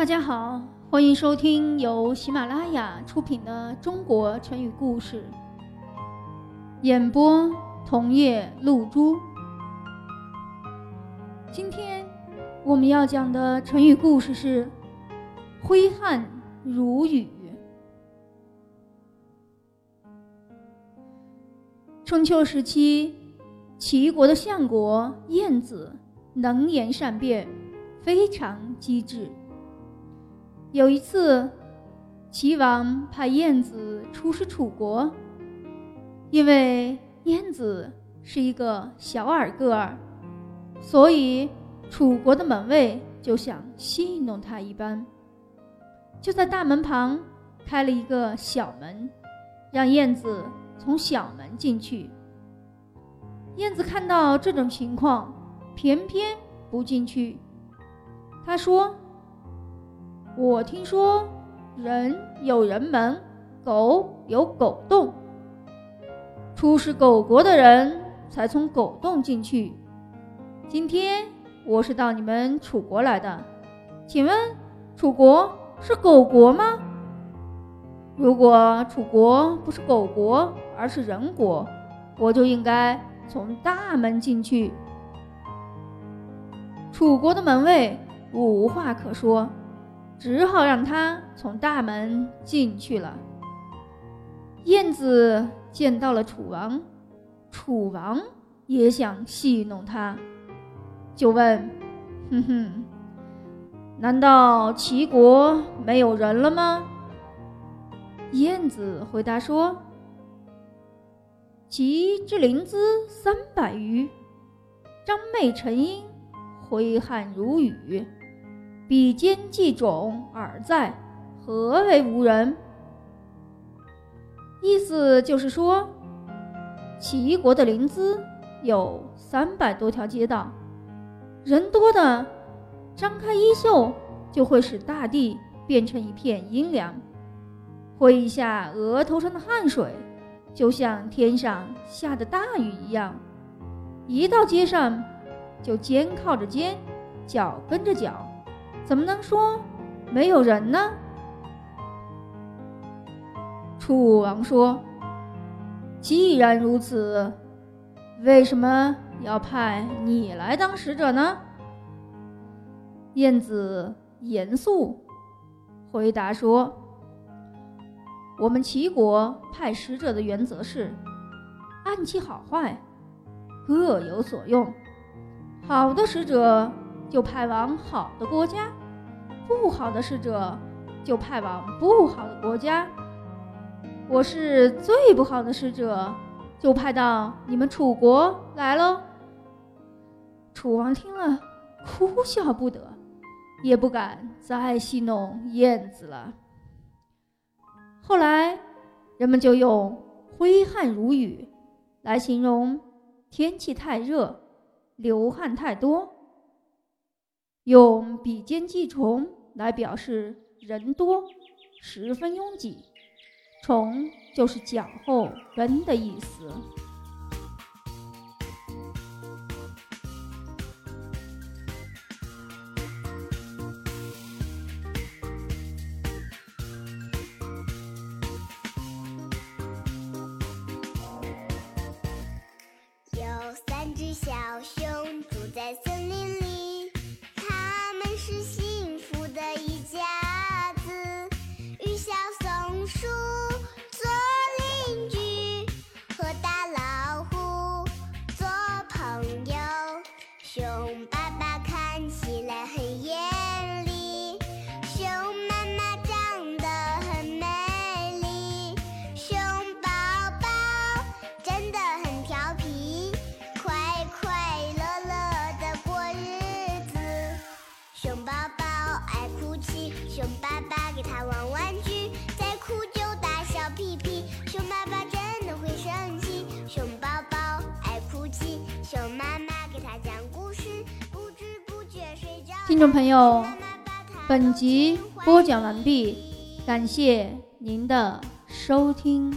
大家好，欢迎收听由喜马拉雅出品的《中国成语故事》，演播桐叶露珠。今天我们要讲的成语故事是“挥汗如雨”。春秋时期，齐国的相国晏子能言善辩，非常机智。有一次，齐王派晏子出使楚国，因为晏子是一个小矮个儿，所以楚国的门卫就想戏弄他一般，就在大门旁开了一个小门，让晏子从小门进去。晏子看到这种情况，偏偏不进去。他说。我听说，人有人门，狗有狗洞。出使狗国的人才从狗洞进去。今天我是到你们楚国来的，请问楚国是狗国吗？如果楚国不是狗国，而是人国，我就应该从大门进去。楚国的门卫无话可说。只好让他从大门进去了。燕子见到了楚王，楚王也想戏弄他，就问：“哼哼，难道齐国没有人了吗？”燕子回答说：“齐之灵资三百余，张袂成阴，挥汗如雨。”比肩计种尔在，何为无人？意思就是说，齐国的临淄有三百多条街道，人多的，张开衣袖就会使大地变成一片阴凉；挥一下额头上的汗水，就像天上下的大雨一样。一到街上，就肩靠着肩，脚跟着脚。怎么能说没有人呢？楚武王说：“既然如此，为什么要派你来当使者呢？”晏子严肃回答说：“我们齐国派使者的原则是，按其好坏，各有所用。好的使者。”就派往好的国家，不好的使者就派往不好的国家。我是最不好的使者，就派到你们楚国来喽。楚王听了，哭笑不得，也不敢再戏弄燕子了。后来，人们就用“挥汗如雨”来形容天气太热，流汗太多。用比肩计重来表示人多，十分拥挤。重就是脚后跟的意思。听众朋友，本集播讲完毕，感谢您的收听。